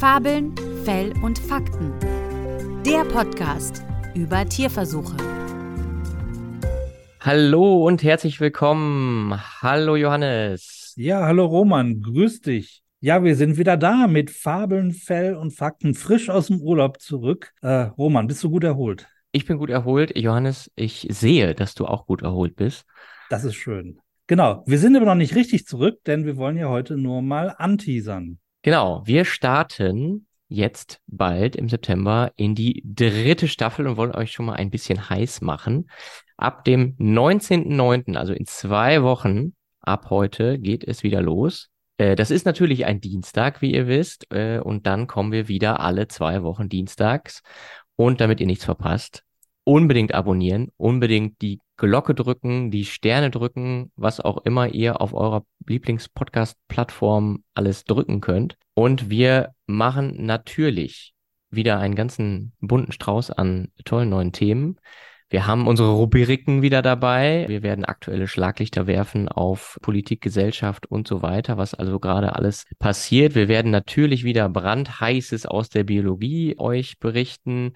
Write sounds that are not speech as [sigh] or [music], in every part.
Fabeln, Fell und Fakten. Der Podcast über Tierversuche. Hallo und herzlich willkommen. Hallo Johannes. Ja, hallo Roman, grüß dich. Ja, wir sind wieder da mit Fabeln, Fell und Fakten frisch aus dem Urlaub zurück. Äh, Roman, bist du gut erholt? Ich bin gut erholt. Johannes, ich sehe, dass du auch gut erholt bist. Das ist schön. Genau, wir sind aber noch nicht richtig zurück, denn wir wollen ja heute nur mal anteasern. Genau, wir starten jetzt bald im September in die dritte Staffel und wollen euch schon mal ein bisschen heiß machen. Ab dem 19.09., also in zwei Wochen ab heute, geht es wieder los. Äh, das ist natürlich ein Dienstag, wie ihr wisst, äh, und dann kommen wir wieder alle zwei Wochen dienstags. Und damit ihr nichts verpasst, unbedingt abonnieren, unbedingt die Glocke drücken, die Sterne drücken, was auch immer ihr auf eurer Lieblingspodcast-Plattform alles drücken könnt. Und wir machen natürlich wieder einen ganzen bunten Strauß an tollen neuen Themen. Wir haben unsere Rubriken wieder dabei. Wir werden aktuelle Schlaglichter werfen auf Politik, Gesellschaft und so weiter, was also gerade alles passiert. Wir werden natürlich wieder brandheißes aus der Biologie euch berichten.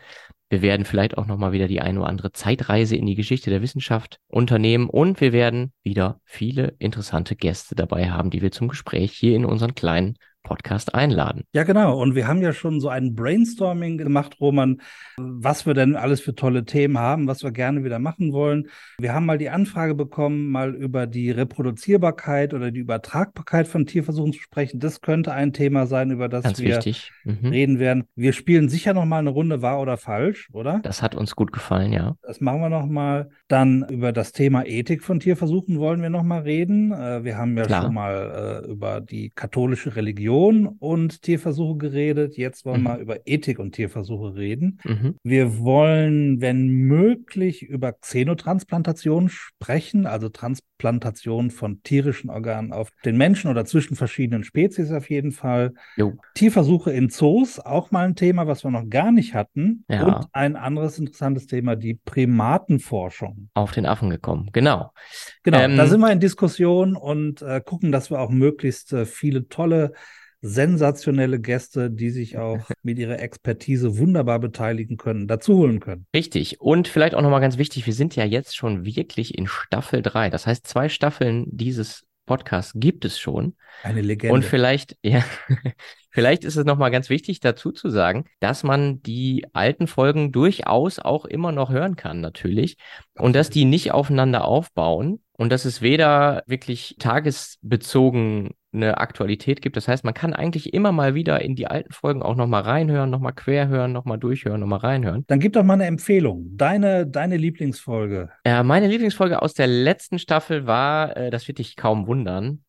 Wir werden vielleicht auch nochmal wieder die eine oder andere Zeitreise in die Geschichte der Wissenschaft unternehmen und wir werden wieder viele interessante Gäste dabei haben, die wir zum Gespräch hier in unseren kleinen Podcast einladen. Ja, genau. Und wir haben ja schon so ein Brainstorming gemacht, Roman, was wir denn alles für tolle Themen haben, was wir gerne wieder machen wollen. Wir haben mal die Anfrage bekommen, mal über die Reproduzierbarkeit oder die Übertragbarkeit von Tierversuchen zu sprechen. Das könnte ein Thema sein, über das Ganz wir mhm. reden werden. Wir spielen sicher noch mal eine Runde wahr oder falsch, oder? Das hat uns gut gefallen, ja. Das machen wir noch mal. Dann über das Thema Ethik von Tierversuchen wollen wir noch mal reden. Äh, wir haben ja Klar. schon mal äh, über die katholische Religion Religion und Tierversuche geredet. Jetzt wollen mhm. wir über Ethik und Tierversuche reden. Mhm. Wir wollen, wenn möglich, über Xenotransplantation sprechen, also Transplantation von tierischen Organen auf den Menschen oder zwischen verschiedenen Spezies auf jeden Fall. Jo. Tierversuche in Zoos, auch mal ein Thema, was wir noch gar nicht hatten. Ja. Und ein anderes interessantes Thema, die Primatenforschung. Auf den Affen gekommen, genau. Genau, ähm, da sind wir in Diskussion und äh, gucken, dass wir auch möglichst äh, viele tolle sensationelle Gäste, die sich auch mit ihrer Expertise wunderbar beteiligen können, dazu holen können. Richtig. Und vielleicht auch nochmal ganz wichtig, wir sind ja jetzt schon wirklich in Staffel 3. Das heißt, zwei Staffeln dieses Podcasts gibt es schon. Eine Legende. Und vielleicht, [laughs] ja, vielleicht ist es nochmal ganz wichtig dazu zu sagen, dass man die alten Folgen durchaus auch immer noch hören kann, natürlich. Und dass die nicht aufeinander aufbauen und dass es weder wirklich tagesbezogen eine Aktualität gibt. Das heißt, man kann eigentlich immer mal wieder in die alten Folgen auch nochmal reinhören, nochmal quer hören, nochmal durchhören, nochmal reinhören. Dann gib doch mal eine Empfehlung. Deine, deine Lieblingsfolge. Ja, meine Lieblingsfolge aus der letzten Staffel war, äh, das wird dich kaum wundern,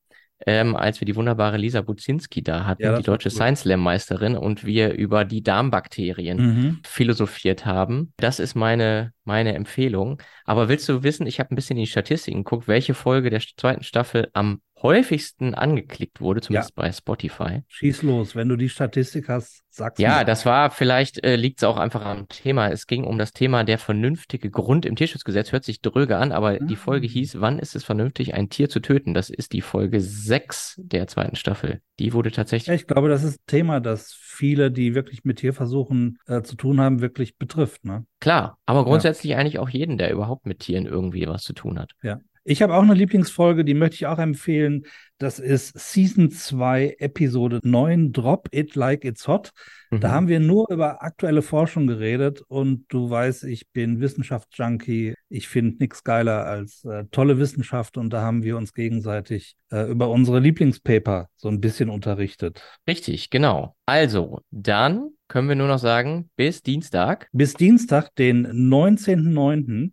ähm, als wir die wunderbare Lisa Buzinski da hatten, ja, die deutsche Science Slam Meisterin, und wir über die Darmbakterien mhm. philosophiert haben. Das ist meine, meine Empfehlung. Aber willst du wissen, ich habe ein bisschen in die Statistiken geguckt, welche Folge der zweiten Staffel am häufigsten angeklickt wurde, zumindest ja. bei Spotify. Schieß los, wenn du die Statistik hast, sag's Ja, mir. das war, vielleicht äh, liegt es auch einfach am Thema. Es ging um das Thema der vernünftige Grund im Tierschutzgesetz. Hört sich dröge an, aber ah. die Folge hieß, wann ist es vernünftig, ein Tier zu töten? Das ist die Folge 6 der zweiten Staffel. Die wurde tatsächlich. Ja, ich glaube, das ist ein Thema, das viele, die wirklich mit Tierversuchen äh, zu tun haben, wirklich betrifft. Ne? Klar, aber grundsätzlich ja. eigentlich auch jeden, der überhaupt mit Tieren irgendwie was zu tun hat. Ja. Ich habe auch eine Lieblingsfolge, die möchte ich auch empfehlen. Das ist Season 2, Episode 9, Drop It Like It's Hot. Mhm. Da haben wir nur über aktuelle Forschung geredet und du weißt, ich bin Wissenschaftsjunkie. Ich finde nichts geiler als äh, tolle Wissenschaft und da haben wir uns gegenseitig äh, über unsere Lieblingspaper so ein bisschen unterrichtet. Richtig, genau. Also, dann können wir nur noch sagen, bis Dienstag. Bis Dienstag, den 19.09.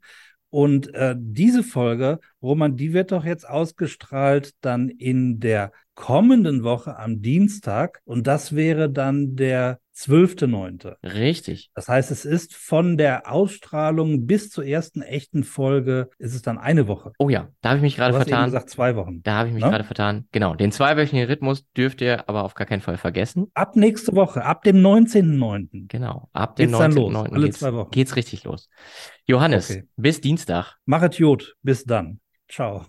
Und äh, diese Folge, Roman, die wird doch jetzt ausgestrahlt dann in der kommenden Woche am Dienstag. Und das wäre dann der 12.9. Richtig. Das heißt, es ist von der Ausstrahlung bis zur ersten echten Folge ist es dann eine Woche. Oh ja, da habe ich mich gerade vertan. Du hast gesagt zwei Wochen. Da habe ich mich ne? gerade vertan. Genau, den zweiwöchigen Rhythmus dürft ihr aber auf gar keinen Fall vergessen. Ab nächste Woche, ab dem 19.9. Genau, ab dem 19.9. Alle geht's, zwei Wochen. Geht's richtig los. Johannes, okay. bis Dienstag. Machet Jod, bis dann. Ciao.